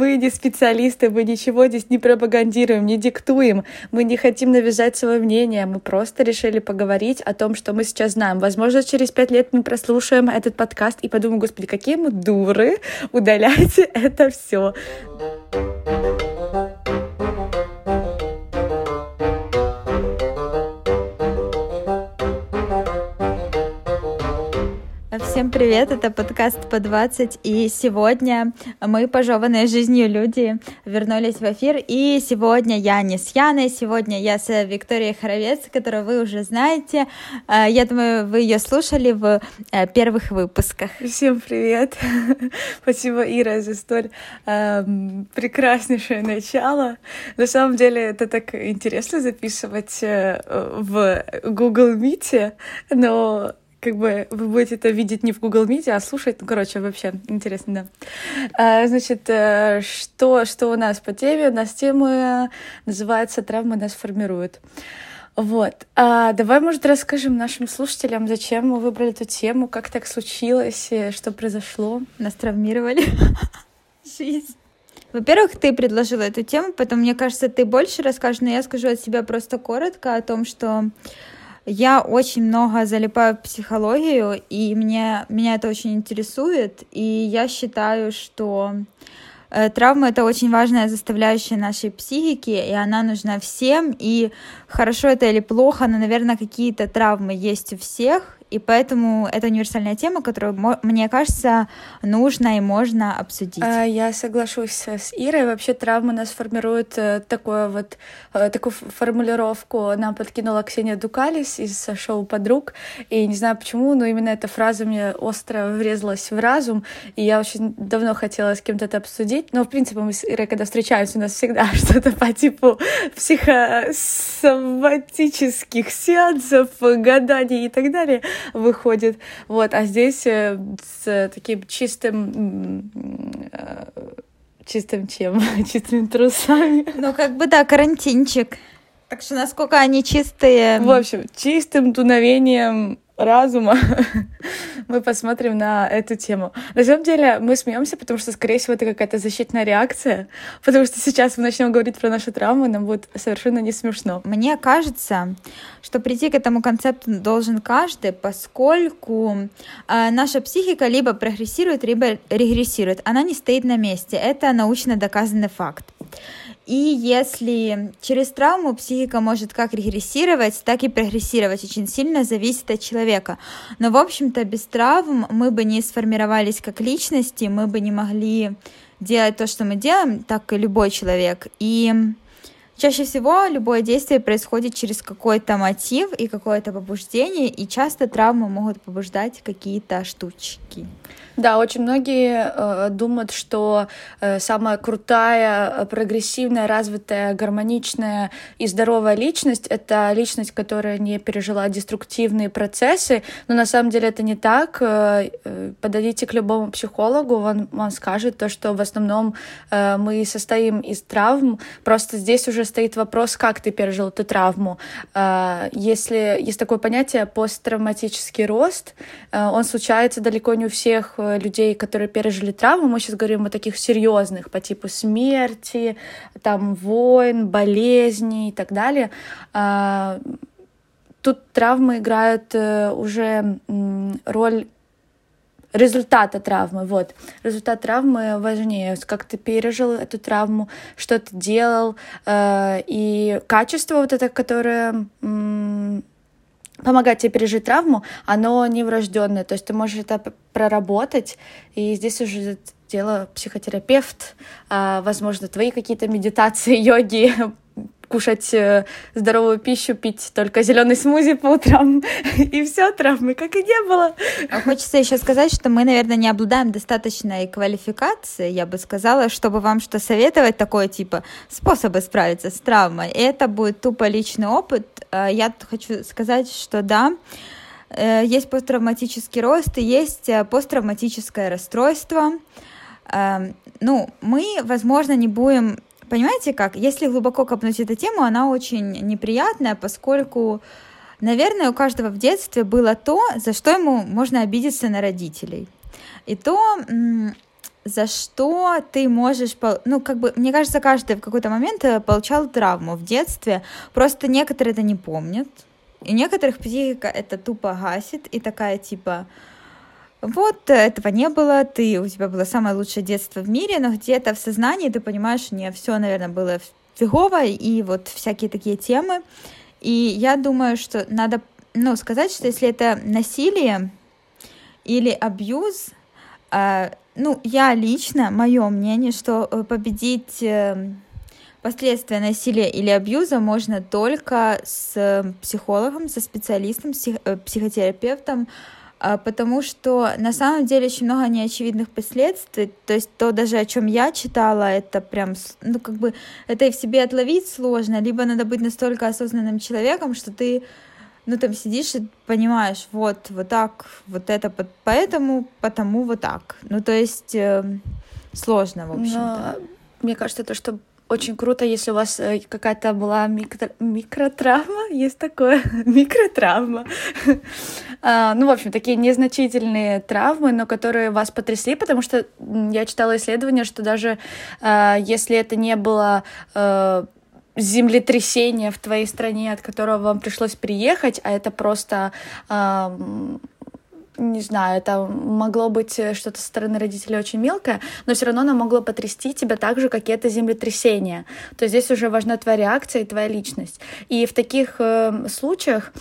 мы не специалисты, мы ничего здесь не пропагандируем, не диктуем, мы не хотим навязать свое мнение, мы просто решили поговорить о том, что мы сейчас знаем. Возможно, через пять лет мы прослушаем этот подкаст и подумаем, господи, какие мы дуры, удаляйте это все. Всем привет, это подкаст по 20, и сегодня мы, пожеванные жизнью люди, вернулись в эфир, и сегодня я не с Яной, сегодня я с Викторией Хоровец, которую вы уже знаете, э, я думаю, вы ее слушали в э, первых выпусках. Всем привет, спасибо, Ира, за столь э, прекраснейшее начало. На самом деле это так интересно записывать э, в Google Meet, но как бы вы будете это видеть не в Google Meet, а слушать. Ну, короче, вообще интересно, да. А, значит, э, что, что у нас по теме? У нас тема называется «Травмы нас формируют». Вот. А давай, может, расскажем нашим слушателям, зачем мы выбрали эту тему, как так случилось, что произошло. Нас травмировали. Жизнь. Во-первых, ты предложила эту тему, потом, мне кажется, ты больше расскажешь, но я скажу от себя просто коротко о том, что я очень много залипаю в психологию, и мне, меня это очень интересует, и я считаю, что э, Травма — это очень важная составляющая нашей психики, и она нужна всем, и хорошо это или плохо, но, наверное, какие-то травмы есть у всех, и поэтому это универсальная тема, которую, мне кажется, нужно и можно обсудить. А, я соглашусь с Ирой. Вообще травмы нас формируют э, такое вот, э, такую формулировку нам подкинула Ксения Дукалис из шоу «Подруг». И не знаю почему, но именно эта фраза мне остро врезалась в разум, и я очень давно хотела с кем-то это обсудить. Но, в принципе, мы с Ирой, когда встречаемся, у нас всегда что-то по типу психосоматических сеансов, гаданий и так далее выходит. Вот, а здесь э, с таким чистым э, чистым чем? Чистыми трусами. Ну, как бы, да, карантинчик. Так что насколько они чистые? В общем, чистым дуновением разума мы посмотрим на эту тему. На самом деле мы смеемся, потому что, скорее всего, это какая-то защитная реакция, потому что сейчас мы начнем говорить про наши травмы, нам будет совершенно не смешно. Мне кажется, что прийти к этому концепту должен каждый, поскольку э, наша психика либо прогрессирует, либо регрессирует. Она не стоит на месте. Это научно доказанный факт. И если через травму психика может как регрессировать, так и прогрессировать, очень сильно зависит от человека. Но, в общем-то, без травм мы бы не сформировались как личности, мы бы не могли делать то, что мы делаем, так и любой человек. И Чаще всего любое действие происходит через какой-то мотив и какое-то побуждение, и часто травмы могут побуждать какие-то штучки. Да, очень многие э, думают, что э, самая крутая, прогрессивная, развитая, гармоничная и здоровая личность — это личность, которая не пережила деструктивные процессы, но на самом деле это не так. Э, э подойдите к любому психологу, он вам скажет то, что в основном э, мы состоим из травм, просто здесь уже стоит вопрос, как ты пережил эту травму. Э, если есть такое понятие посттравматический рост, э, он случается далеко не у всех э, людей, которые пережили травму, мы сейчас говорим о таких серьезных по типу смерти, там войн, болезней и так далее. А, тут травмы играют э, уже роль результата травмы, вот. Результат травмы важнее, как ты пережил эту травму, что ты делал, э, и качество вот это, которое помогать тебе пережить травму, оно не врожденное, то есть ты можешь это проработать, и здесь уже дело психотерапевт, а, возможно, твои какие-то медитации, йоги, кушать э, здоровую пищу, пить только зеленый смузи по утрам, и все, травмы как и не было. А хочется еще сказать, что мы, наверное, не обладаем достаточной квалификацией, я бы сказала, чтобы вам что советовать такое, типа, способы справиться с травмой. Это будет тупо личный опыт. А я хочу сказать, что да, э, есть посттравматический рост и есть э, посттравматическое расстройство. Эм, ну, мы, возможно, не будем Понимаете как? Если глубоко копнуть эту тему, она очень неприятная, поскольку, наверное, у каждого в детстве было то, за что ему можно обидеться на родителей. И то, за что ты можешь, ну, как бы, мне кажется, каждый в какой-то момент э, получал травму в детстве, просто некоторые это не помнят, и некоторых психика это тупо гасит, и такая, типа, вот, этого не было, ты, у тебя было самое лучшее детство в мире, но где-то в сознании ты понимаешь, не все, наверное, было фигово, и вот всякие такие темы. И я думаю, что надо, ну, сказать, что если это насилие или абьюз, э, ну, я лично, мое мнение, что э, победить э, последствия насилия или абьюза можно только с психологом, со специалистом, псих, э, психотерапевтом, а, потому что на самом деле очень много неочевидных последствий. То есть то даже, о чем я читала, это прям, ну, как бы, это и в себе отловить сложно, либо надо быть настолько осознанным человеком, что ты, ну, там сидишь и понимаешь, вот, вот так, вот это поэтому, потому вот так. Ну, то есть э, сложно, в общем-то. Но, мне кажется, то, что очень круто, если у вас э, какая-то была микро... микротравма, есть такое, микротравма. А, ну, в общем, такие незначительные травмы, но которые вас потрясли, потому что я читала исследование, что даже а, если это не было а, землетрясение в твоей стране, от которого вам пришлось приехать, а это просто не знаю, это могло быть э, что-то со стороны родителей очень мелкое, но все равно оно могло потрясти тебя так же, как и это землетрясение. То есть здесь уже важна твоя реакция и твоя личность. И в таких э, случаях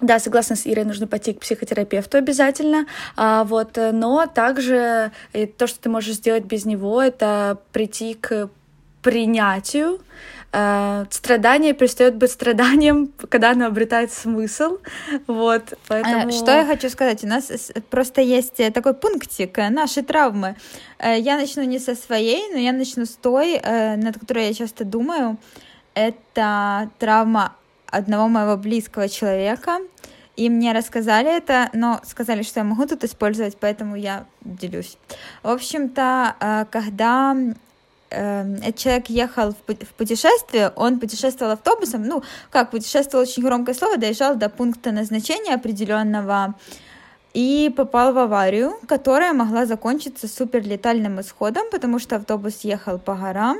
да, согласна с Ирой, нужно пойти к психотерапевту обязательно, а, вот, э, но также то, что ты можешь сделать без него, это прийти к принятию, э, страдание перестает быть страданием, когда оно обретает смысл. Вот, поэтому... Что я хочу сказать? У нас просто есть э, такой пунктик э, наши травмы. Э, я начну не со своей, но я начну с той, над которой я часто думаю. Это травма одного моего близкого человека. И мне рассказали это, но сказали, что я могу тут использовать, поэтому я делюсь. В общем-то, когда Эм, этот человек ехал в путешествие, он путешествовал автобусом, ну, как путешествовал, очень громкое слово, доезжал до пункта назначения определенного и попал в аварию, которая могла закончиться суперлетальным исходом, потому что автобус ехал по горам,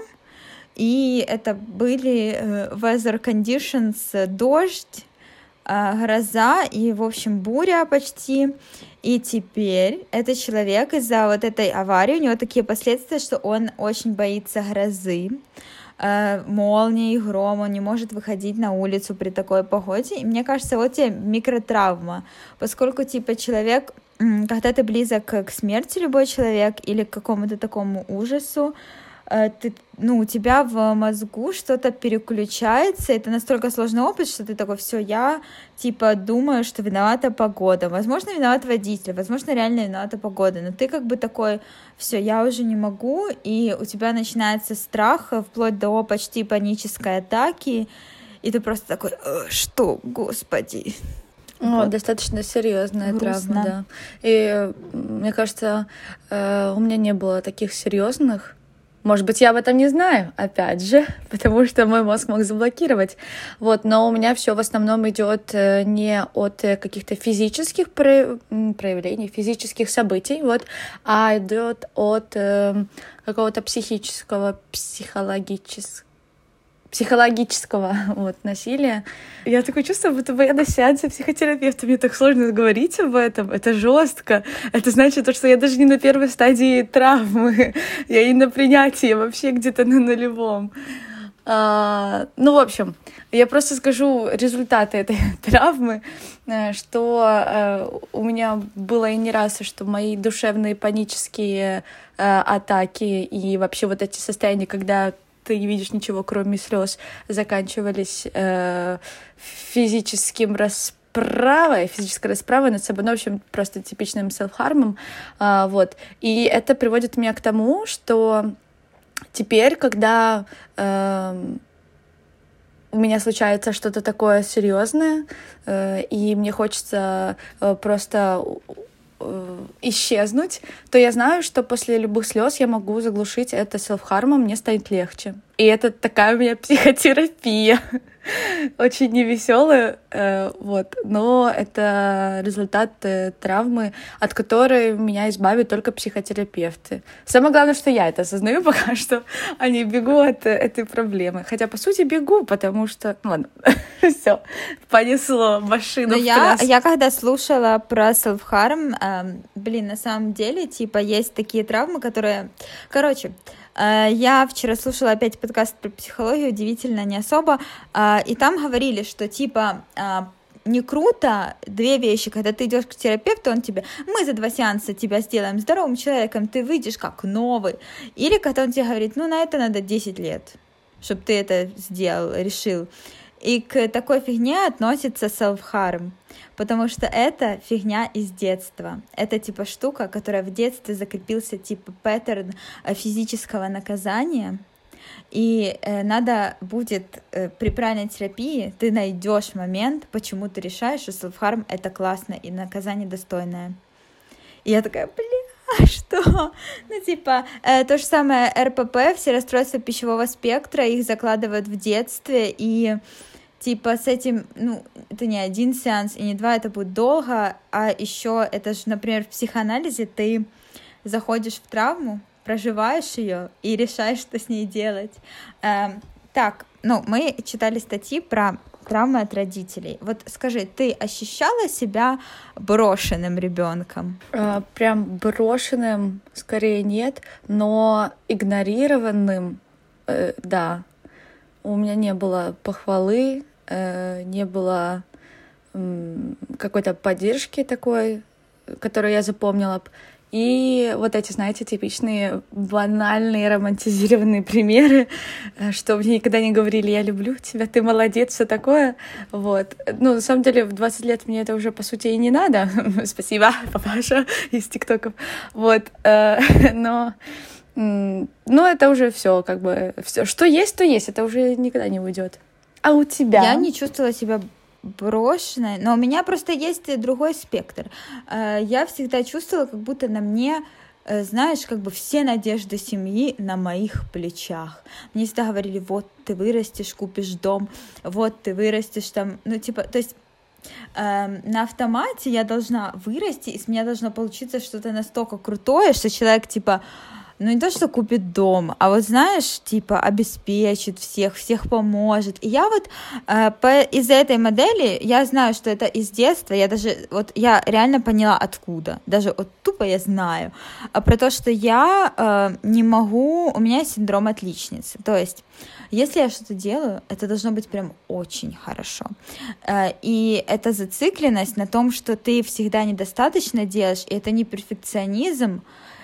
и это были э, weather conditions, дождь, а, гроза и, в общем, буря почти. И теперь этот человек из-за вот этой аварии, у него такие последствия, что он очень боится грозы, э, молнии, грома, не может выходить на улицу при такой погоде. И мне кажется, вот тебе микротравма, поскольку, типа, человек, когда ты близок к смерти, любой человек, или к какому-то такому ужасу, Э, ты, ну, у тебя в мозгу что-то переключается, это настолько сложный опыт, что ты такой, все, я, типа, думаю, что виновата погода, возможно, виноват водитель, возможно, реально виновата погода, но ты как бы такой, все, я уже не могу, и у тебя начинается страх, вплоть до почти панической атаки, и ты просто такой, «Э, что, господи, о, вот. достаточно серьезная Грустно. травма, да. И мне кажется, э, у меня не было таких серьезных, может быть, я об этом не знаю, опять же, потому что мой мозг мог заблокировать. Вот, но у меня все в основном идет э, не от э, каких-то физических проявлений, физических событий, вот, а идет от э, какого-то психического, психологического психологического вот, насилия. Я такое чувство, будто бы я на сеансе психотерапевта, мне так сложно говорить об этом, это жестко. Это значит, то, что я даже не на первой стадии травмы, я и на принятии, вообще где-то на нулевом. А, ну, в общем, я просто скажу результаты этой травмы, э, что э, у меня было и не раз, что мои душевные панические э, атаки и вообще вот эти состояния, когда ты не видишь ничего, кроме слез, заканчивались э, физическим расправой, физической расправой над собой, ну, в общем, просто типичным селф-хармом, э, вот. И это приводит меня к тому, что теперь, когда э, у меня случается что-то такое серьезное, э, и мне хочется э, просто Э, исчезнуть, то я знаю, что после любых слез я могу заглушить это селф-хармом, мне станет легче. И это такая у меня психотерапия. Очень невеселая, э, вот, но это результат э, травмы, от которой меня избавят только психотерапевты. Самое главное, что я это осознаю пока что, а не бегу от этой проблемы. Хотя, по сути, бегу, потому что... Ну, ладно, все, понесло машину но я, я когда слушала про self-harm, э, блин, на самом деле, типа, есть такие травмы, которые... Короче, Э, я вчера слушала опять подкаст про психологию, удивительно, не особо, э, и там говорили, что типа э, не круто две вещи, когда ты идешь к терапевту, он тебе, мы за два сеанса тебя сделаем здоровым человеком, ты выйдешь как новый, или когда он тебе говорит, ну на это надо 10 лет, чтобы ты это сделал, решил. И к такой фигне относится self-harm, потому что это фигня из детства. Это типа штука, которая в детстве закрепился типа паттерн э, физического наказания, и э, надо будет э, при правильной терапии ты найдешь момент, почему ты решаешь, что self-harm это классно и наказание достойное. И я такая, бля, что? Ну, типа, э, то же самое РПП, все расстройства пищевого спектра, их закладывают в детстве, и типа с этим, ну, это не один сеанс и не два, это будет долго, а еще это же, например, в психоанализе ты заходишь в травму, проживаешь ее и решаешь, что с ней делать. Эм, так, ну, мы читали статьи про травмы от родителей. Вот скажи, ты ощущала себя брошенным ребенком? А, прям брошенным, скорее нет, но игнорированным, э, да. У меня не было похвалы, Э, не было какой-то поддержки такой, которую я запомнила. И вот эти, знаете, типичные банальные романтизированные примеры, э, что мне никогда не говорили «я люблю тебя, ты молодец», все такое. Вот. Ну, на самом деле, в 20 лет мне это уже, по сути, и не надо. Спасибо, папаша из тиктоков. Вот. Э, но ну, это уже все, как бы, все, что есть, то есть, это уже никогда не уйдет. А у тебя? Я не чувствовала себя брошенной, но у меня просто есть другой спектр. Э, я всегда чувствовала, как будто на мне э, знаешь, как бы все надежды семьи на моих плечах. Мне всегда говорили, вот ты вырастешь, купишь дом, вот ты вырастешь там, ну типа, то есть э, на автомате я должна вырасти, и с меня должно получиться что-то настолько крутое, что человек типа ну не то, что купит дом, а вот знаешь, типа обеспечит всех, всех поможет. И я вот э, по, из-за этой модели, я знаю, что это из детства, я даже, вот я реально поняла откуда, даже вот тупо я знаю, а про то, что я э, не могу, у меня синдром отличницы, то есть если я что-то делаю, это должно быть прям очень хорошо. Э, и эта зацикленность на том, что ты всегда недостаточно делаешь, и это не перфекционизм,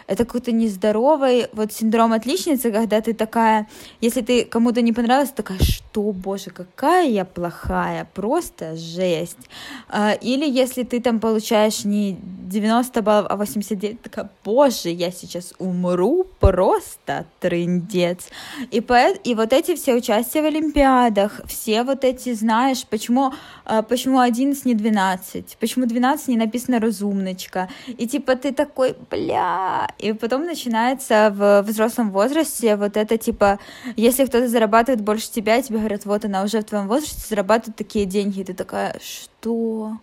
это какой-то нездоровый вот синдром отличницы, когда ты такая, если ты кому-то не понравилась, такая, что, боже, какая я плохая, просто жесть. А, или если ты там получаешь не 90 баллов, а 89, такая, боже, я сейчас умру, просто трындец. И, по, и вот эти все участия в Олимпиадах, все вот эти, знаешь, почему, а, почему 11 не 12, почему 12 не написано разумночка, и типа ты такой, бля, и потом начинается в взрослом возрасте вот это типа, если кто-то зарабатывает больше тебя, тебе говорят, вот она уже в твоем возрасте зарабатывает такие деньги, и ты такая, что?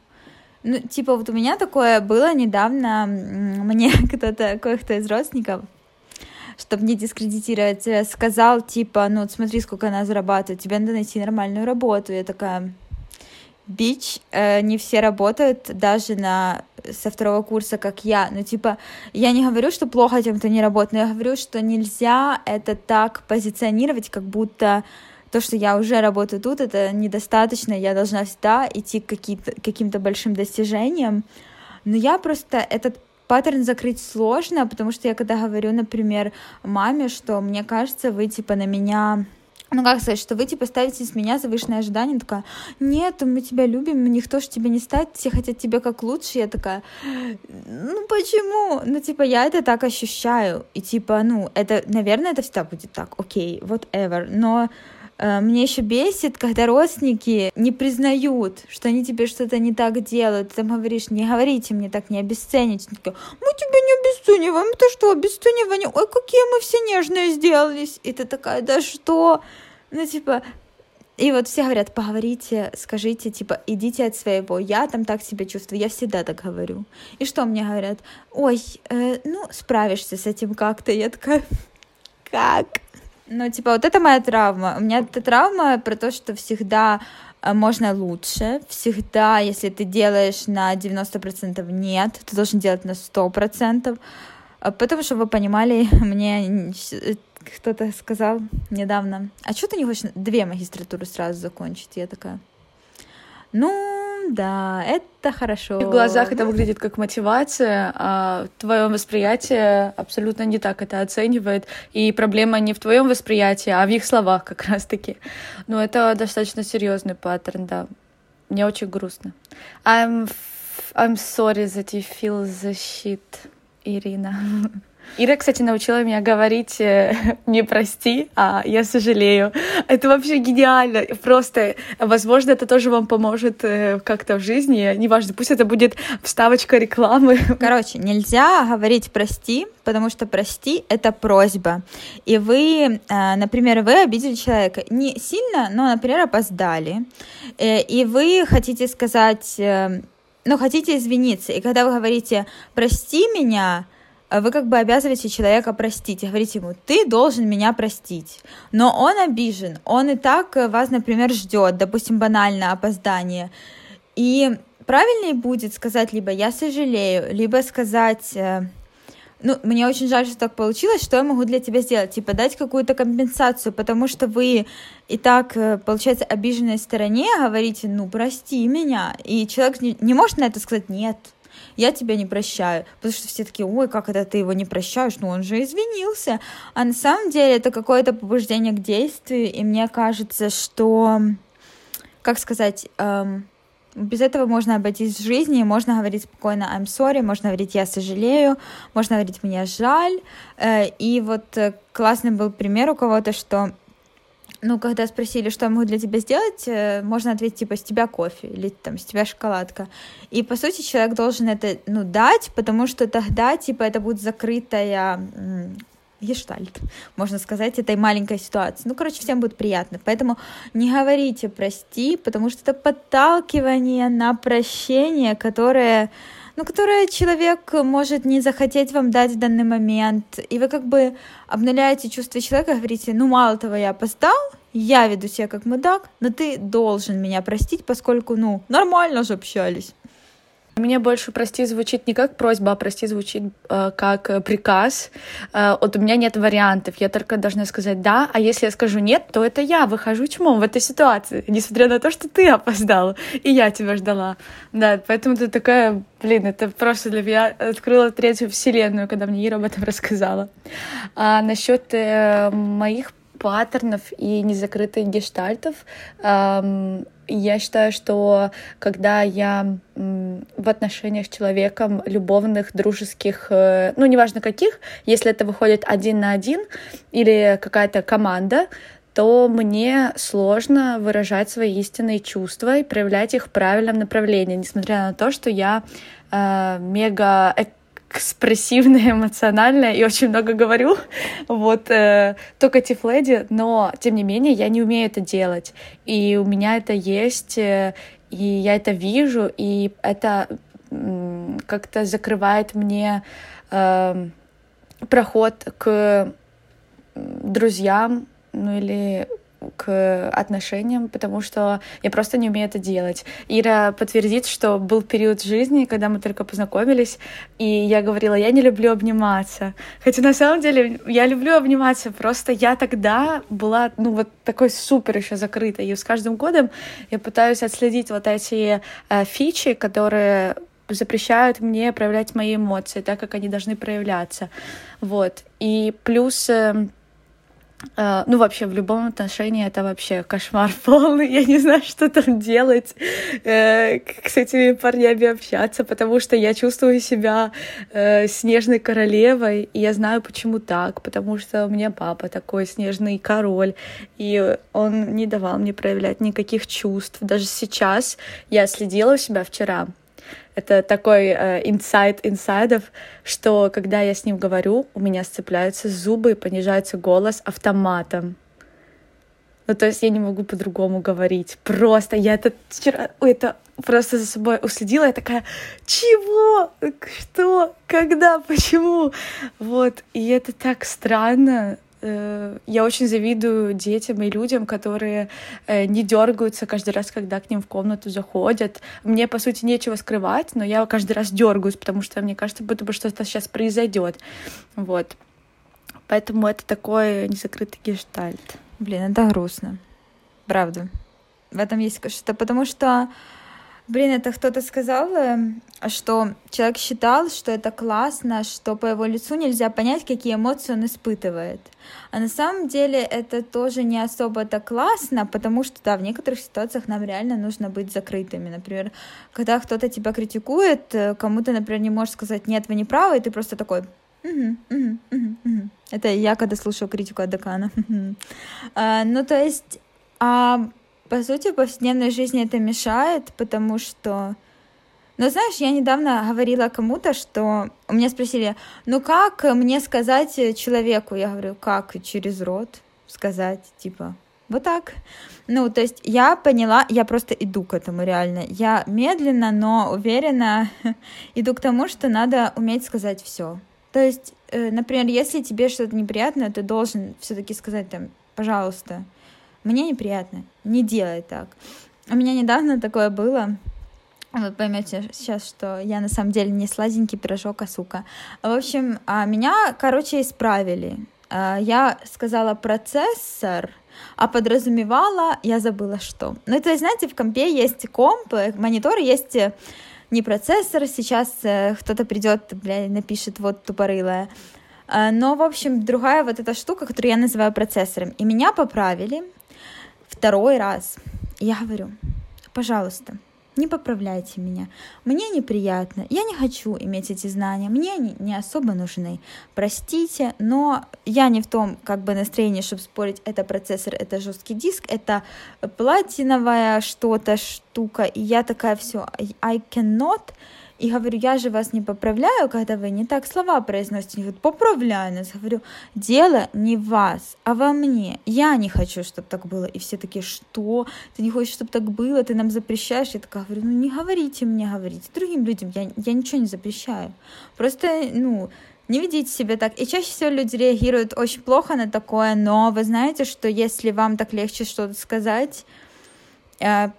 Ну, типа, вот у меня такое было недавно, мне кто-то, кое-кто из родственников, чтобы не дискредитировать, э, сказал, типа, ну, смотри, сколько она зарабатывает, тебе надо найти нормальную работу. Я такая, бич, э, не все работают даже на со второго курса, как я. Ну, типа, я не говорю, что плохо тем, кто не работает, но я говорю, что нельзя это так позиционировать, как будто то, что я уже работаю тут, это недостаточно, я должна всегда идти к каким-то большим достижениям. Но я просто этот паттерн закрыть сложно, потому что я когда говорю, например, маме, что мне кажется, вы типа на меня ну, как сказать, что вы, типа, ставите с меня завышенные ожидания, такая, нет, мы тебя любим, никто же тебя не ставит, все хотят тебя как лучше, я такая, ну, почему? Ну, типа, я это так ощущаю, и, типа, ну, это, наверное, это всегда будет так, окей, okay, whatever, но Э, мне еще бесит, когда родственники не признают, что они тебе что-то не так делают. Ты там говоришь, не говорите мне так, не обесцените. Они такие, мы тебя не обесцениваем. Это что, обесценивание? Ой, какие мы все нежные сделались. И ты такая, да что? Ну, типа, и вот все говорят, поговорите, скажите, типа, идите от своего, я там так себя чувствую, я всегда так говорю. И что мне говорят? Ой, э, ну, справишься с этим как-то. Я такая, как? Ну, типа, вот это моя травма. У меня эта травма про то, что всегда э, можно лучше. Всегда, если ты делаешь на 90% нет, ты должен делать на 100%. А потому что вы понимали, мне кто-то сказал недавно, а что ты не хочешь две магистратуры сразу закончить? Я такая, ну, да, это хорошо. В глазах это выглядит как мотивация, а твое восприятие абсолютно не так это оценивает. И проблема не в твоем восприятии, а в их словах как раз-таки. Но это достаточно серьезный паттерн, да. Мне очень грустно. I'm, I'm sorry that you feel the shit, Ирина. Ира, кстати, научила меня говорить э, «не прости», а «я сожалею». Это вообще гениально. Просто, возможно, это тоже вам поможет э, как-то в жизни. Неважно, пусть это будет вставочка рекламы. Короче, нельзя говорить «прости», потому что «прости» — это просьба. И вы, э, например, вы обидели человека не сильно, но, например, опоздали. И вы хотите сказать, ну, хотите извиниться. И когда вы говорите «прости меня», вы как бы обязываете человека простить и говорите ему, ты должен меня простить. Но он обижен, он и так вас, например, ждет, допустим, банальное опоздание. И правильнее будет сказать либо я сожалею, либо сказать, э, ну, мне очень жаль, что так получилось, что я могу для тебя сделать? Типа дать какую-то компенсацию, потому что вы и так, э, получается, обиженной стороне говорите, ну, прости меня. И человек не может на это сказать, нет, я тебя не прощаю. Потому что все такие, ой, как это ты его не прощаешь? Ну, он же извинился. А на самом деле это какое-то побуждение к действию, и мне кажется, что, как сказать, эм, без этого можно обойтись в жизни, можно говорить спокойно I'm sorry, можно говорить я сожалею, можно говорить мне жаль. Э, и вот э, классный был пример у кого-то, что ну, когда спросили, что я могу для тебя сделать, э, можно ответить, типа, с тебя кофе или там с тебя шоколадка. И, по сути, человек должен это, ну, дать, потому что тогда, типа, это будет закрытая гештальт, можно сказать, этой маленькой ситуации. Ну, короче, всем будет приятно. Поэтому не говорите «прости», потому что это подталкивание на прощение, которое ну, которое человек может не захотеть вам дать в данный момент, и вы как бы обнуляете чувство человека, говорите, ну, мало того, я опоздал, я веду себя как мудак, но ты должен меня простить, поскольку, ну, нормально же общались. Мне больше «прости» звучит не как просьба, а «прости» звучит э, как э, приказ. Э, вот у меня нет вариантов, я только должна сказать «да», а если я скажу «нет», то это я выхожу чмом в этой ситуации, несмотря на то, что ты опоздала, и я тебя ждала. Да, поэтому ты такая, блин, это просто для меня открыла третью вселенную, когда мне Ира об этом рассказала. А насчет э, моих паттернов и незакрытых гештальтов. Я считаю, что когда я в отношениях с человеком, любовных, дружеских, э, ну, неважно каких, если это выходит один на один или какая-то команда, то мне сложно выражать свои истинные чувства и проявлять их в правильном направлении, несмотря на то, что я э, мега экспрессивная, эмоциональная и очень много говорю, вот, э, только Тифледи, но, тем не менее, я не умею это делать, и у меня это есть, э, и я это вижу, и это э, как-то закрывает мне э, проход к друзьям, ну или к отношениям, потому что я просто не умею это делать. Ира подтвердит, что был период жизни, когда мы только познакомились, и я говорила, я не люблю обниматься. Хотя на самом деле я люблю обниматься, просто я тогда была, ну, вот такой супер еще закрытой. И с каждым годом я пытаюсь отследить вот эти э, фичи, которые запрещают мне проявлять мои эмоции так, как они должны проявляться. Вот. И плюс э, ну, вообще, в любом отношении это вообще кошмар полный. Я не знаю, что там делать, uh, как с этими парнями общаться, потому что я чувствую себя uh, снежной королевой, и я знаю, почему так, потому что у меня папа такой снежный король, и он не давал мне проявлять никаких чувств. Даже сейчас я следила у себя вчера, это такой э, инсайт э, инсайдов, что когда я с ним говорю, у меня сцепляются зубы и понижается голос автоматом. Ну, то есть я не могу по-другому говорить. Просто я это вчера, это просто за собой уследила, я такая, чего? Что? Когда? Почему? Вот, и это так странно, я очень завидую детям и людям, которые э, не дергаются каждый раз, когда к ним в комнату заходят. Мне, по сути, нечего скрывать, но я каждый раз дергаюсь, потому что мне кажется, будто бы что-то сейчас произойдет. Вот. Поэтому это такой незакрытый гештальт. Блин, это грустно. Правда. В этом есть что-то, потому что, блин, это кто-то сказал, э, что человек считал, что это классно, что по его лицу нельзя понять, какие эмоции он испытывает. А на самом деле это тоже не особо так классно, потому что, да, в некоторых ситуациях нам реально нужно быть закрытыми. Например, когда кто-то тебя критикует, э, кому-то, например, не можешь сказать «нет, вы не правы», и ты просто такой. Это я, когда слушаю критику от декана. а, ну, то есть, а, по сути, в повседневной жизни это мешает, потому что... Ну, знаешь, я недавно говорила кому-то, что... У меня спросили, ну как мне сказать человеку? Я говорю, как? Через рот сказать, типа, вот так. Ну, то есть я поняла, я просто иду к этому реально. Я медленно, но уверенно иду к тому, что надо уметь сказать все. То есть, э, например, если тебе что-то неприятно, ты должен все-таки сказать там, пожалуйста, мне неприятно, не делай так. У меня недавно такое было, вы поймете сейчас, что я на самом деле не сладенький пирожок, а сука. В общем, а, меня, короче, исправили. А, я сказала процессор, а подразумевала, я забыла что. Ну, то есть, знаете, в компе есть комп, э, монитор есть э, не процессор, сейчас э, кто-то придет, бля, напишет вот тупорылая. Э, но, в общем, другая вот эта штука, которую я называю процессором. И меня поправили второй раз. Я говорю, пожалуйста, не поправляйте меня. Мне неприятно, я не хочу иметь эти знания, мне они не особо нужны. Простите, но я не в том как бы настроении, чтобы спорить, это процессор, это жесткий диск, это платиновая что-то, штука, и я такая, все, I cannot и говорю, я же вас не поправляю, когда вы не так слова произносите. Они говорят, поправляю нас. Говорю, дело не в вас, а во мне. Я не хочу, чтобы так было. И все такие, что? Ты не хочешь, чтобы так было? Ты нам запрещаешь? Я такая говорю, ну не говорите мне, говорите другим людям. Я, я ничего не запрещаю. Просто, ну, не ведите себя так. И чаще всего люди реагируют очень плохо на такое, но вы знаете, что если вам так легче что-то сказать,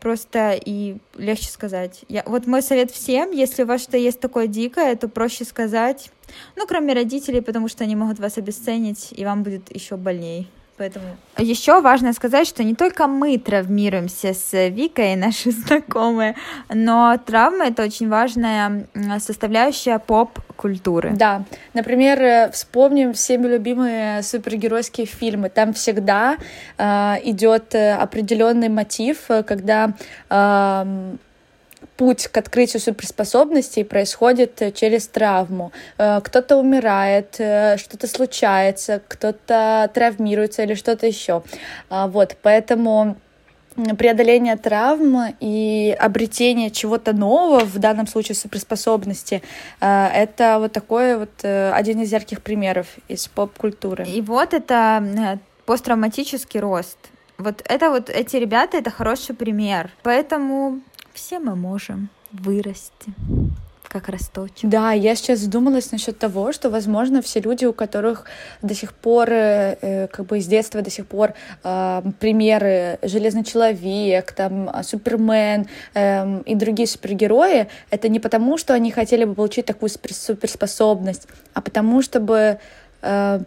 просто и легче сказать. Я, вот мой совет всем, если у вас что есть такое дикое, то проще сказать, ну, кроме родителей, потому что они могут вас обесценить, и вам будет еще больней. Поэтому... Еще важно сказать, что не только мы травмируемся с Викой, наши знакомые, но травма — это очень важная составляющая поп-культуры. Да. Например, э, вспомним всеми любимые супергеройские фильмы. Там всегда э, идет э, определенный мотив, э, когда э, путь к открытию суперспособностей происходит э, через травму. Э, кто-то умирает, э, что-то случается, кто-то травмируется или что-то еще. А, вот, поэтому преодоление травм и обретение чего-то нового, в данном случае суперспособности, это вот такой вот один из ярких примеров из поп-культуры. И вот это посттравматический рост. Вот это вот эти ребята, это хороший пример. Поэтому все мы можем вырасти как росточек. Да, я сейчас задумалась насчет того, что, возможно, все люди, у которых до сих пор, э, э как бы из детства до сих пор э, примеры Железный человек, там Супермен э, и другие супергерои, это не потому, что они хотели бы получить такую суперспособность, а потому, чтобы э,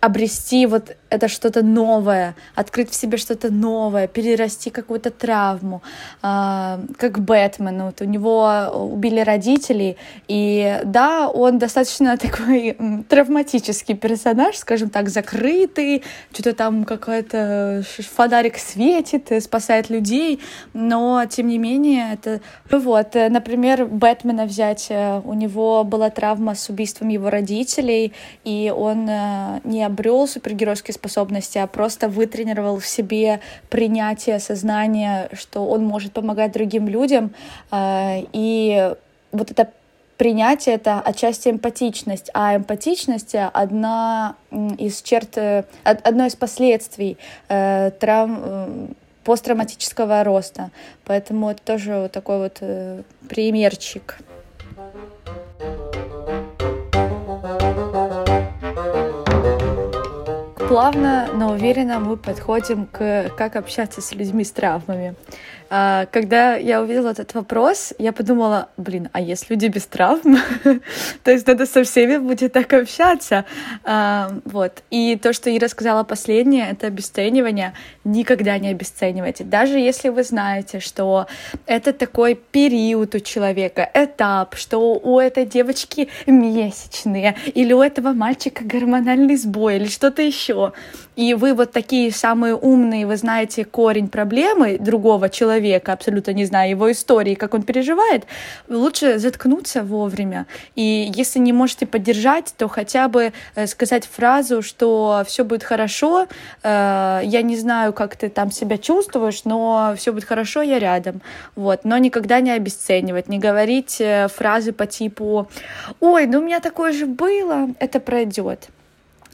обрести вот это что-то новое, открыть в себе что-то новое, перерасти какую-то травму, а, как Бэтмен. Вот у него убили родителей, и да, он достаточно такой травматический персонаж, скажем так, закрытый, что-то там какой-то фонарик светит, спасает людей, но тем не менее это... Вот, например, Бэтмена взять, э, у него была травма с убийством его родителей, и он э, не обрел супергеройские способности, а просто вытренировал в себе принятие, сознание, что он может помогать другим людям. Э, и вот это принятие — это отчасти эмпатичность, а эмпатичность — одна из черт, э, одно из последствий э, травм, э, посттравматического роста. Поэтому это тоже вот такой вот примерчик. Плавно, но уверенно мы подходим к как общаться с людьми с травмами. А, когда я увидела этот вопрос, я подумала, блин, а есть люди без травм? То есть надо со всеми будет так общаться. А, вот. И то, что Ира сказала последнее, это обесценивание. Никогда не обесценивайте. Даже если вы знаете, что это такой период у человека, этап, что у этой девочки месячные, или у этого мальчика гормональный сбой, или что-то еще. И вы вот такие самые умные, вы знаете корень проблемы другого человека, человека, абсолютно не зная его истории, как он переживает, лучше заткнуться вовремя. И если не можете поддержать, то хотя бы э, сказать фразу, что все будет хорошо, э, я не знаю, как ты там себя чувствуешь, но все будет хорошо, я рядом. Вот. Но никогда не обесценивать, не говорить э, фразы по типу «Ой, ну у меня такое же было, это пройдет»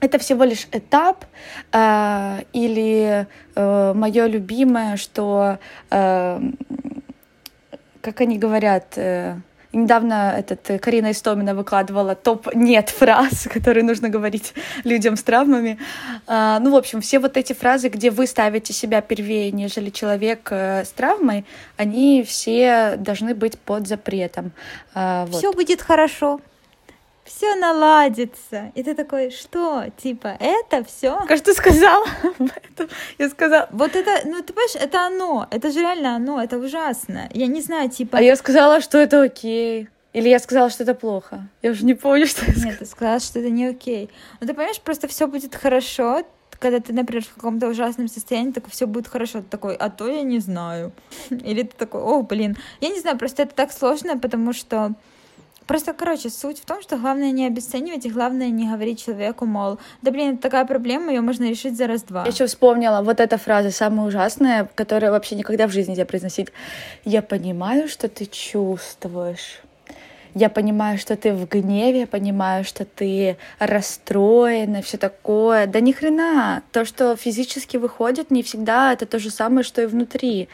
это всего лишь этап э, или э, мое любимое, что, э, как они говорят, э, недавно этот э, Карина Истомина выкладывала топ нет фраз, которые нужно говорить людям с травмами. Э, ну, в общем, все вот эти фразы, где вы ставите себя первее, нежели человек э, с травмой, они все должны быть под запретом. Э, вот. Все будет хорошо все наладится. И ты такой, что? Типа, это все? Как ты сказала Я сказала... Вот это, ну ты понимаешь, это оно. Это же реально оно. Это ужасно. Я не знаю, типа... А я сказала, что это окей. Или я сказала, что это плохо. Я уже не помню, что я сказала. Нет, ты сказала, что это не окей. Ну ты понимаешь, просто все будет хорошо, когда ты, например, в каком-то ужасном состоянии, так все будет хорошо. Ты такой, а то я не знаю. Или ты такой, о, блин. Я не знаю, просто это так сложно, потому что Просто, короче, суть в том, что главное не обесценивать и главное не говорить человеку, мол, да блин, это такая проблема, ее можно решить за раз-два. Я еще вспомнила вот эта фраза, самая ужасная, которая вообще никогда в жизни нельзя произносить. Я понимаю, что ты чувствуешь. Я понимаю, что ты в гневе, понимаю, что ты расстроена, все такое. Да ни хрена. То, что физически выходит, не всегда это то же самое, что и внутри.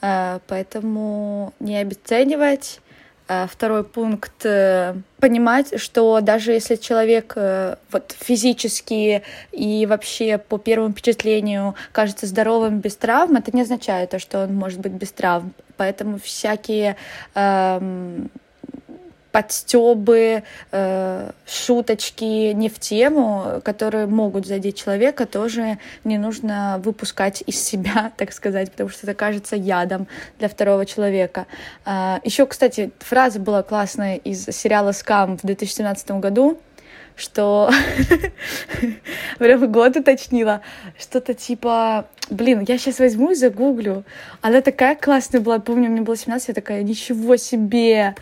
Э, поэтому не обесценивать второй пункт э, понимать, что даже если человек э, вот физически и вообще по первому впечатлению кажется здоровым без травм, это не означает то, что он может быть без травм. Поэтому всякие эм, подстебы, э, шуточки не в тему, которые могут задеть человека, тоже не нужно выпускать из себя, так сказать, потому что это кажется ядом для второго человека. Э, еще, кстати, фраза была классная из сериала «Скам» в 2017 году, что прям год уточнила, что-то типа, блин, я сейчас возьму и загуглю. Она такая классная была, помню, мне было 17, я такая, ничего себе,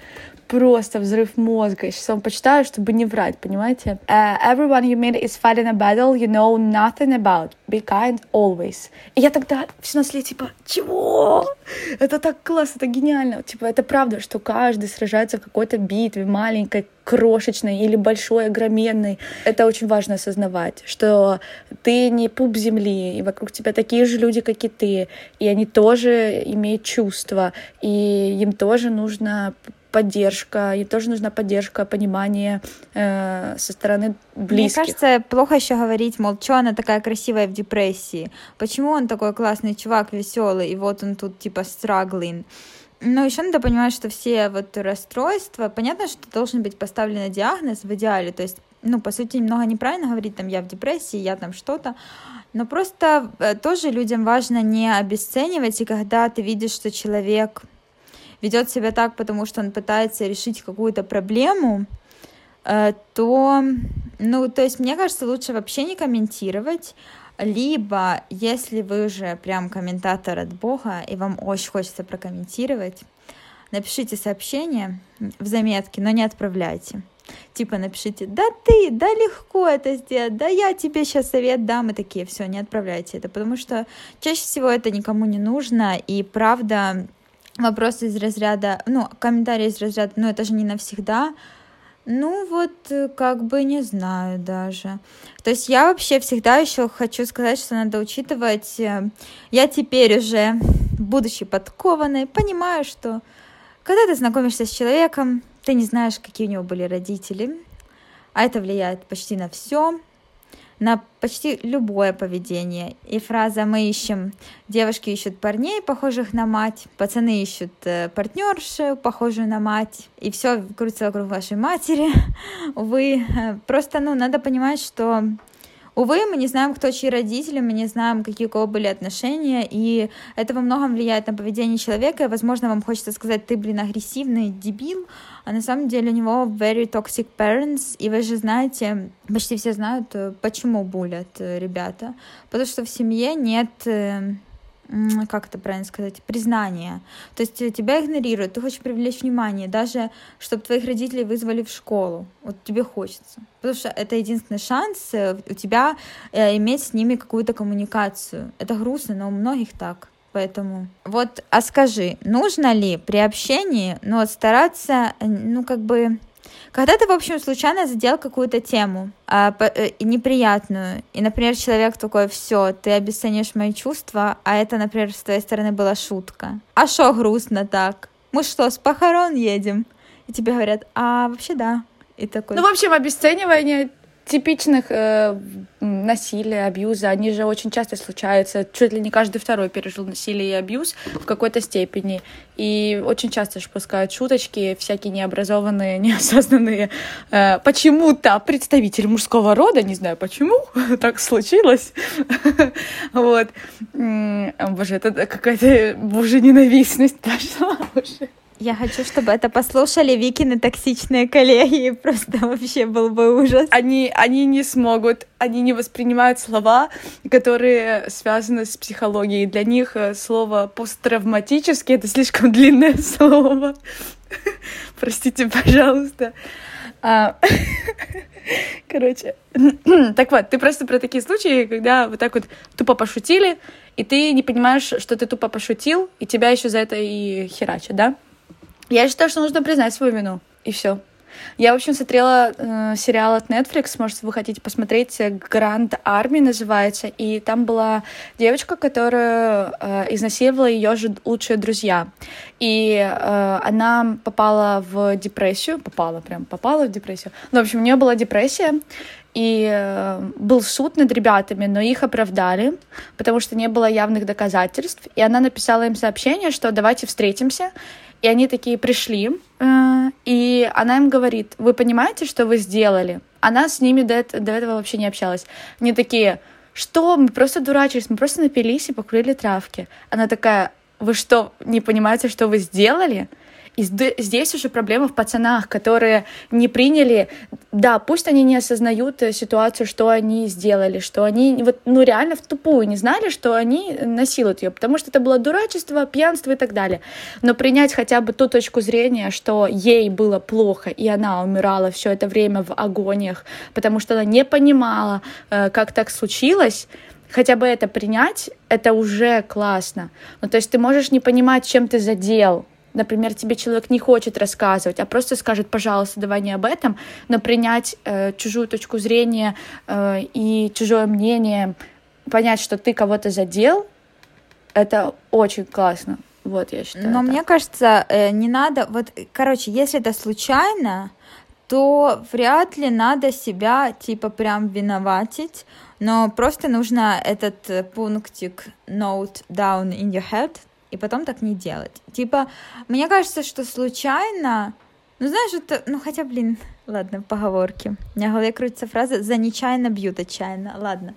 просто взрыв мозга. Сейчас вам почитаю, чтобы не врать, понимаете? Uh, everyone you meet is fighting a battle you know nothing about. Be kind always. И я тогда в 17 лет типа, чего? Это так классно, это гениально. Типа, это правда, что каждый сражается в какой-то битве, маленькой, крошечной или большой, огроменной. Это очень важно осознавать, что ты не пуп земли, и вокруг тебя такие же люди, как и ты, и они тоже имеют чувства, и им тоже нужно поддержка, и тоже нужна поддержка, понимание э, со стороны близких. Мне кажется, плохо еще говорить, мол, что она такая красивая в депрессии, почему он такой классный чувак, веселый, и вот он тут типа страглин. Но еще надо понимать, что все вот расстройства, понятно, что должен быть поставлен диагноз в идеале, то есть, ну, по сути, немного неправильно говорить, там, я в депрессии, я там что-то, но просто э, тоже людям важно не обесценивать, и когда ты видишь, что человек ведет себя так, потому что он пытается решить какую-то проблему, э, то, ну, то есть, мне кажется, лучше вообще не комментировать, либо, если вы же прям комментатор от Бога, и вам очень хочется прокомментировать, напишите сообщение в заметке, но не отправляйте. Типа напишите, да ты, да легко это сделать, да я тебе сейчас совет дам, и такие, все, не отправляйте это, потому что чаще всего это никому не нужно, и правда вопросы из разряда, ну, комментарии из разряда, ну, это же не навсегда, ну вот, э, как бы не знаю даже. То есть я вообще всегда еще хочу сказать, что надо учитывать, э, я теперь уже, будучи подкованной, понимаю, что когда ты знакомишься с человеком, ты не знаешь, какие у него были родители, а это влияет почти на все на почти любое поведение. И фраза «мы ищем», девушки ищут парней, похожих на мать, пацаны ищут э, партнершу, похожую на мать, и все крутится вокруг вашей матери. Увы, э, просто, ну, надо понимать, что Увы, мы не знаем, кто чьи родители, мы не знаем, какие у кого были отношения, и это во многом влияет на поведение человека, и, возможно, вам хочется сказать, ты, блин, агрессивный дебил, а на самом деле у него very toxic parents, и вы же знаете, почти все знают, э, почему булят э, ребята, потому что в семье нет э, как это правильно сказать, признание. То есть тебя игнорируют, ты хочешь привлечь внимание, даже чтобы твоих родителей вызвали в школу. Вот тебе хочется. Потому что это единственный шанс у тебя иметь с ними какую-то коммуникацию. Это грустно, но у многих так. Поэтому вот, а скажи, нужно ли при общении, ну, вот стараться, ну, как бы, когда ты, в общем, случайно задел какую-то тему а, по, э, неприятную, и, например, человек такой, все, ты обесценишь мои чувства, а это, например, с твоей стороны была шутка. А что грустно так? Мы что, с похорон едем? И тебе говорят, а вообще да. И такой... Ну, в общем, обесценивание типичных э, насилия, абьюза, они же очень часто случаются. Чуть ли не каждый второй пережил насилие и абьюз в какой-то степени. И очень часто же пускают шуточки, всякие необразованные, неосознанные. Э, почему-то представитель мужского рода, не знаю почему, так случилось. Вот. Боже, это какая-то боже ненавистность пошла. Я хочу, чтобы это послушали Викины токсичные коллеги. Просто вообще был бы ужас. Они, они не смогут, они не воспринимают слова, которые связаны с психологией. Для них э, слово посттравматический — это слишком длинное слово. Простите, пожалуйста. А, короче, так вот, ты просто про такие случаи, когда вот так вот тупо пошутили, и ты не понимаешь, что ты тупо пошутил, и тебя еще за это и херачат, да? Я считаю, что нужно признать свою вину, и все. Я, в общем, смотрела э, сериал от Netflix, может, вы хотите посмотреть, «Гранд Арми» называется, и там была девочка, которую э, изнасиловала ее же лучшие друзья. И э, она попала в депрессию, попала прям, попала в депрессию. Ну, в общем, у нее была депрессия, и э, был суд над ребятами, но их оправдали, потому что не было явных доказательств. И она написала им сообщение, что давайте встретимся, и они такие пришли, э, и она им говорит, вы понимаете, что вы сделали? Она с ними до, до этого вообще не общалась. Они такие, что, мы просто дурачились, мы просто напились и покурили травки. Она такая, вы что, не понимаете, что вы сделали? И здесь уже проблема в пацанах, которые не приняли, да, пусть они не осознают э, ситуацию, что они сделали, что они вот, ну, реально в тупую не знали, что они насилуют ее, потому что это было дурачество, пьянство и так далее. Но принять хотя бы ту точку зрения, что ей было плохо, и она умирала все это время в агониях, потому что она не понимала, э, как так случилось, хотя бы это принять, это уже классно. Ну, то есть ты можешь не понимать, чем ты задел, например, тебе человек не хочет рассказывать, а просто скажет, пожалуйста, давай не об этом, но принять э, чужую точку зрения э, и чужое мнение, понять, что ты кого-то задел, это очень классно. Вот, я считаю. Но так. мне кажется, э, не надо, вот, короче, если это случайно, то вряд ли надо себя, типа, прям виноватить, но просто нужно этот э, пунктик note down in your head, и потом так не делать. Типа, мне кажется, что случайно, ну знаешь, это, ну хотя, блин, ладно, поговорки. У меня в голове крутится фраза «за нечаянно бьют отчаянно». Ладно.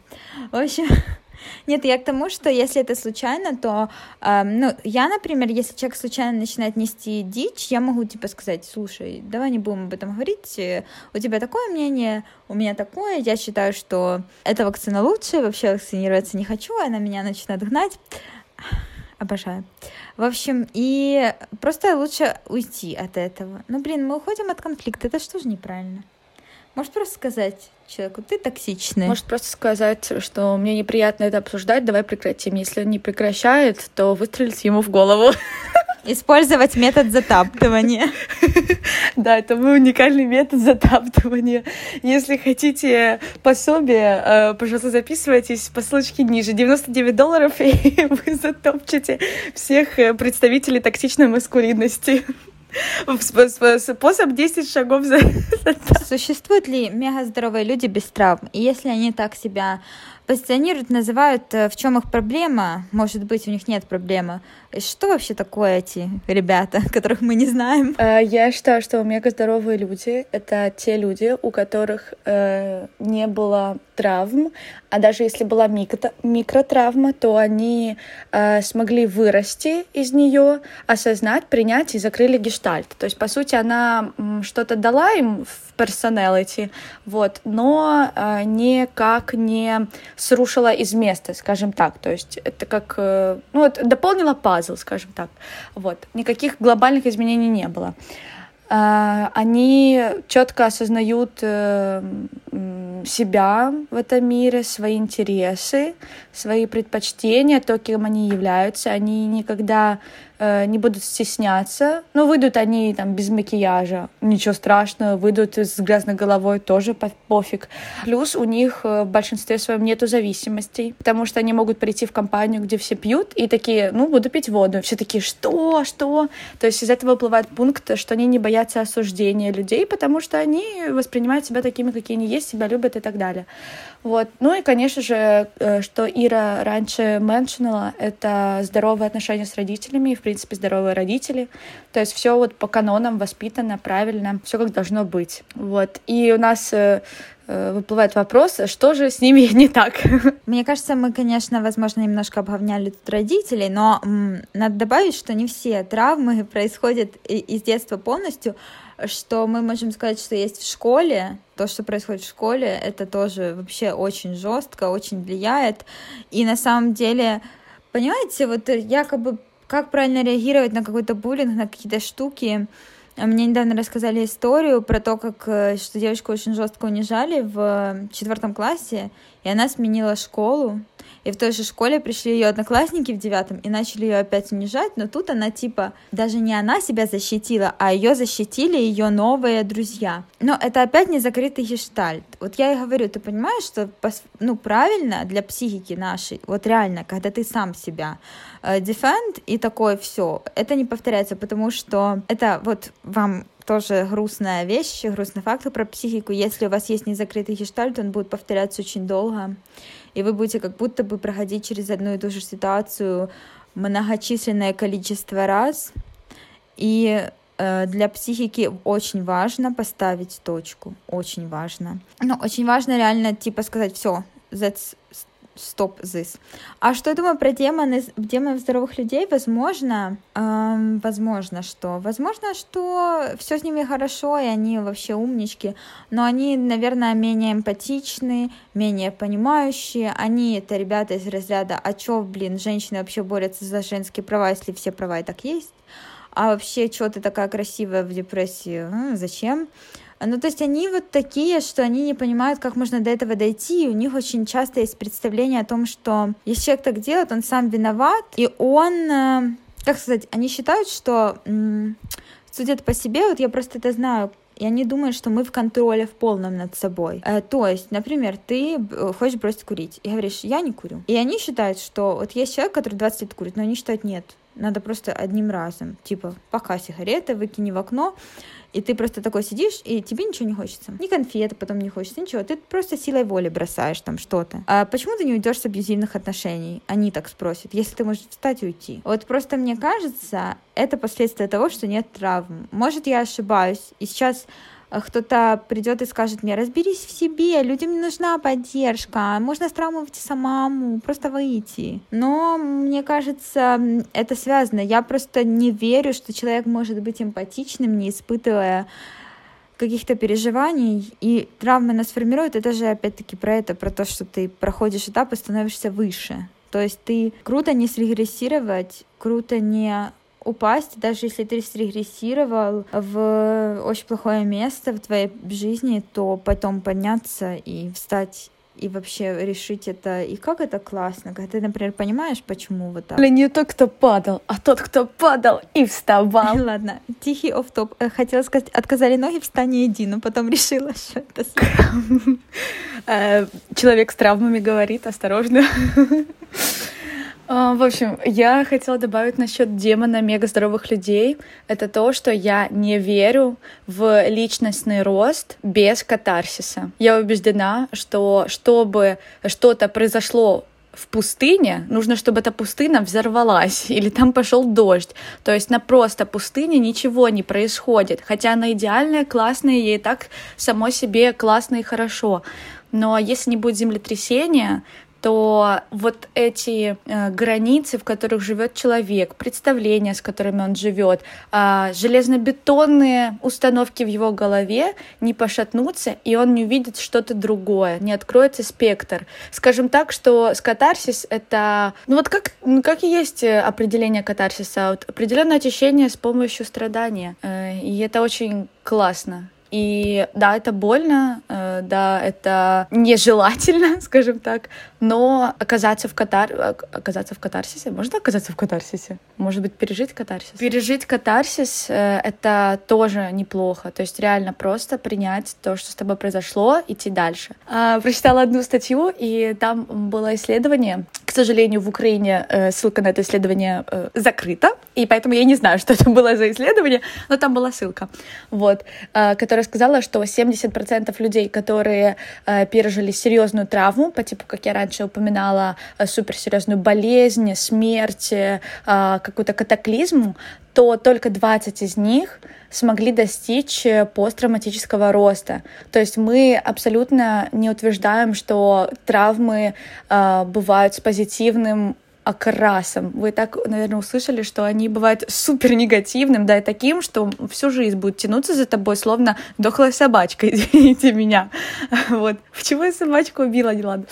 В общем, нет, я к тому, что если это случайно, то, э, ну, я, например, если человек случайно начинает нести дичь, я могу, типа, сказать, слушай, давай не будем об этом говорить, у тебя такое мнение, у меня такое, я считаю, что эта вакцина лучше, вообще вакцинироваться не хочу, она меня начинает гнать. Обожаю. В общем, и просто лучше уйти от этого. Ну, блин, мы уходим от конфликта, это что же неправильно? Может просто сказать человеку, ты токсичный. Может просто сказать, что мне неприятно это обсуждать, давай прекратим. Если он не прекращает, то выстрелить ему в голову. Использовать метод затаптывания. Да, это мой уникальный метод затаптывания. Если хотите пособие, э, пожалуйста, записывайтесь по ссылочке ниже. 99 долларов, и вы затопчете всех э, представителей токсичной маскулинности. Способ 10 шагов за... Существуют ли мега здоровые люди без травм? И если они так себя позиционируют, называют, э, в чем их проблема, может быть, у них нет проблемы. Что вообще такое эти ребята, которых мы не знаем? Э, я считаю, что мега здоровые люди — это те люди, у которых э, не было травм, а даже если была микро микротравма, то они э, смогли вырасти из нее, осознать, принять и закрыли гештальт. То есть, по сути, она что-то дала им в персоналити, вот, но э, никак не срушила из места, скажем так. То есть это как, э, ну, вот, дополнила пазл, скажем так. Вот, никаких глобальных изменений не было. Э, они четко осознают э, себя в этом мире, свои интересы, свои предпочтения, то, кем они являются. Они никогда э, не будут стесняться. Ну, выйдут они там без макияжа, ничего страшного, выйдут с грязной головой, тоже по пофиг. Плюс у них э, в большинстве своем нету зависимостей, потому что они могут прийти в компанию, где все пьют, и такие, ну, буду пить воду. Все такие, что, что? То есть из этого выплывает пункт, что они не боятся осуждения людей, потому что они воспринимают себя такими, какие они есть, себя любят и так далее. Вот. Ну и, конечно же, э, что Ира раньше меншинала, это здоровые отношения с родителями, и, в принципе, здоровые родители. То есть все вот по канонам воспитано правильно, все как должно быть. Вот. И у нас э, э, выплывает вопрос, что же с ними не так. Мне кажется, мы, конечно, возможно, немножко обговняли тут родителей, но надо добавить, что не все травмы происходят из детства полностью что мы можем сказать, что есть в школе, то, что происходит в школе, это тоже вообще очень жестко, очень влияет. И на самом деле, понимаете, вот якобы как правильно реагировать на какой-то буллинг, на какие-то штуки. Мне недавно рассказали историю про то, как э, что девочку очень жестко унижали в четвертом классе, и она сменила школу, и в той же школе пришли ее одноклассники в девятом и начали ее опять унижать, но тут она типа, даже не она себя защитила, а ее защитили ее новые друзья. Но это опять не закрытый гештальт. Вот я и говорю, ты понимаешь, что ну, правильно для психики нашей, вот реально, когда ты сам себя э, defend и такое все, это не повторяется, потому что это вот вам тоже грустная вещь, грустный факт про психику. Если у вас есть незакрытый гештальт, он будет повторяться очень долго и вы будете как будто бы проходить через одну и ту же ситуацию многочисленное количество раз. И э, для психики очень важно поставить точку, очень важно. Ну, очень важно реально, типа, сказать, все, that's stop this. А что я думаю про демоны, демонов здоровых людей? Возможно, эм, возможно, что, возможно, что все с ними хорошо, и они вообще умнички, но они, наверное, менее эмпатичны, менее понимающие. Они это ребята из разряда, а чё, блин, женщины вообще борются за женские права, если все права и так есть? А вообще, что ты такая красивая в депрессии? М, зачем? Ну, то есть они вот такие, что они не понимают, как можно до этого дойти, и у них очень часто есть представление о том, что если человек так делает, он сам виноват, и он, э, как сказать, они считают, что судят по себе, вот я просто это знаю, и они думают, что мы в контроле в полном над собой. Э, то есть, например, ты э, хочешь бросить курить и говоришь, я не курю. И они считают, что вот есть человек, который 20 лет курит, но они считают, нет, надо просто одним разом. Типа, пока сигареты, выкини в окно, и ты просто такой сидишь, и тебе ничего не хочется. Ни конфеты потом не хочется, ничего. Ты просто силой воли бросаешь там что-то. А почему ты не уйдешь с абьюзивных отношений? Они так спросят, если ты можешь встать и уйти. Вот просто мне кажется, это последствия того, что нет травм. Может, я ошибаюсь. И сейчас кто-то придет и скажет мне, разберись в себе, людям не нужна поддержка, можно с самому, просто выйти. Но мне кажется, это связано. Я просто не верю, что человек может быть эмпатичным, не испытывая каких-то переживаний, и травмы нас формируют, это же опять-таки про это, про то, что ты проходишь этап и становишься выше. То есть ты круто не срегрессировать, круто не упасть, даже если ты срегрессировал в очень плохое место в твоей жизни, то потом подняться и встать и вообще решить это. И как это классно, когда ты, например, понимаешь, почему вот так. Или не тот, кто падал, а тот, кто падал и вставал. Ладно, тихий оф топ э, Хотела сказать, отказали ноги, встань и иди, но потом решила, что это... Э, человек с травмами говорит, осторожно. А, в общем, я хотела добавить насчет демона мега здоровых людей. Это то, что я не верю в личностный рост без катарсиса. Я убеждена, что чтобы что-то произошло в пустыне, нужно, чтобы эта пустыня взорвалась, или там пошел дождь. То есть на просто пустыне ничего не происходит. Хотя она идеальная, классная, ей так само себе классно и хорошо. Но если не будет землетрясения, то вот эти э, границы, в которых живет человек, представления, с которыми он живет, э, железнобетонные установки в его голове не пошатнутся, и он не увидит что-то другое, не откроется спектр. Скажем так, что с катарсис это, ну вот как, ну как и есть определение катарсиса, вот определенное очищение с помощью страдания, э, и это очень классно. И да, это больно, э, да, это нежелательно, скажем так, но оказаться в катар... оказаться в катарсисе, можно оказаться в катарсисе? Может быть, пережить катарсис? Пережить катарсис э, — это тоже неплохо, то есть реально просто принять то, что с тобой произошло, идти дальше. А, прочитала одну статью, и там было исследование, сожалению, в Украине э, ссылка на это исследование закрыта, и поэтому я не знаю, что это было за исследование, но там была ссылка, вот, которая сказала, что 70% людей, которые э, пережили серьезную травму, по типу, как я раньше упоминала, э, суперсерьезную болезнь, смерть, э, какую-то катаклизм, то только 20 из них смогли достичь э, посттравматического роста. То есть мы абсолютно не утверждаем, что травмы э, бывают с позитивным окрасом. Вы так, наверное, услышали, что они бывают супер негативным, да, и таким, что всю жизнь будет тянуться за тобой, словно дохлая собачка, извините меня. Вот. Почему я собачку убила, не ладно.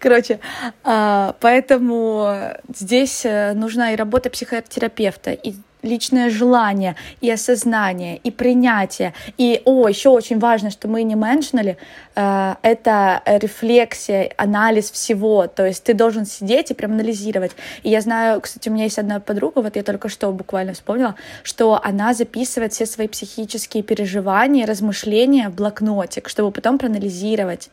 Короче, а, поэтому здесь э, нужна и работа психотерапевта, и личное желание и осознание, и принятие. И, о, еще очень важно, что мы не меншнали, э, это рефлексия, анализ всего. То есть ты должен сидеть и прям анализировать. И я знаю, кстати, у меня есть одна подруга, вот я только что буквально вспомнила, что она записывает все свои психические переживания, размышления в блокнотик, чтобы потом проанализировать.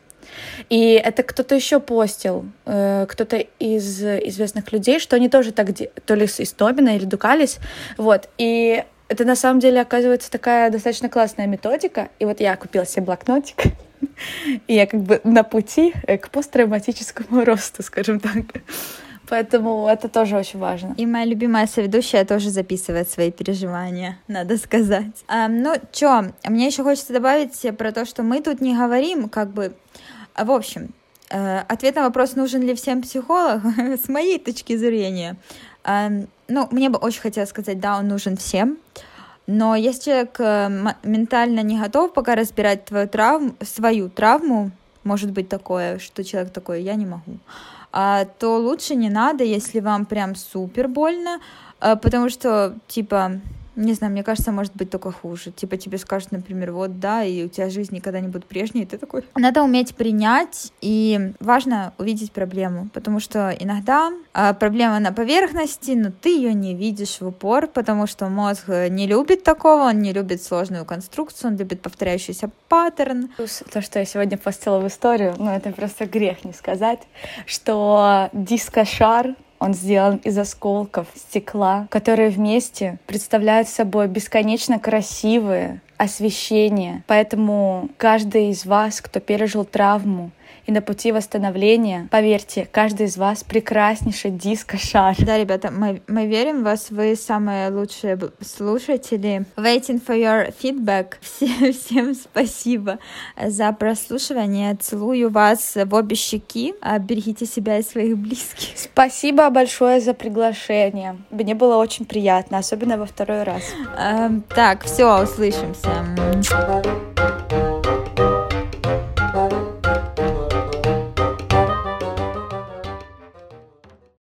И это кто-то еще постил, э, кто-то из известных людей, что они тоже так, то ли из Тобина или Дукалис, вот, и это на самом деле оказывается такая достаточно классная методика, и вот я купила себе блокнотик, и я как бы на пути к посттравматическому росту, скажем так. Поэтому это тоже очень важно. И моя любимая соведущая тоже записывает свои переживания, надо сказать. А, ну, чё, мне еще хочется добавить про то, что мы тут не говорим как бы в общем, э, ответ на вопрос, нужен ли всем психолог, с моей точки зрения, эм, ну, мне бы очень хотелось сказать, да, он нужен всем, но если человек э, ментально не готов пока разбирать твою травму, свою травму, может быть такое, что человек такой, я не могу, а, то лучше не надо, если вам прям супер больно, э, потому что, типа, не знаю, мне кажется, может быть только хуже. Типа тебе скажут, например, вот, да, и у тебя жизнь никогда не будет прежней, и ты такой... Надо уметь принять, и важно увидеть проблему, потому что иногда а, проблема на поверхности, но ты ее не видишь в упор, потому что мозг не любит такого, он не любит сложную конструкцию, он любит повторяющийся паттерн. То, что я сегодня постила в историю, ну это просто грех не сказать, что дискошар он сделан из осколков стекла, которые вместе представляют собой бесконечно красивые освещение. Поэтому каждый из вас, кто пережил травму, и на пути восстановления, поверьте, каждый из вас прекраснейший диско-шар. Да, ребята, мы, мы верим в вас, вы самые лучшие слушатели. Waiting for your feedback. Всем, всем спасибо за прослушивание. Целую вас в обе щеки. Берегите себя и своих близких. Спасибо большое за приглашение. Мне было очень приятно, особенно во второй раз. Эм, так, все, услышимся.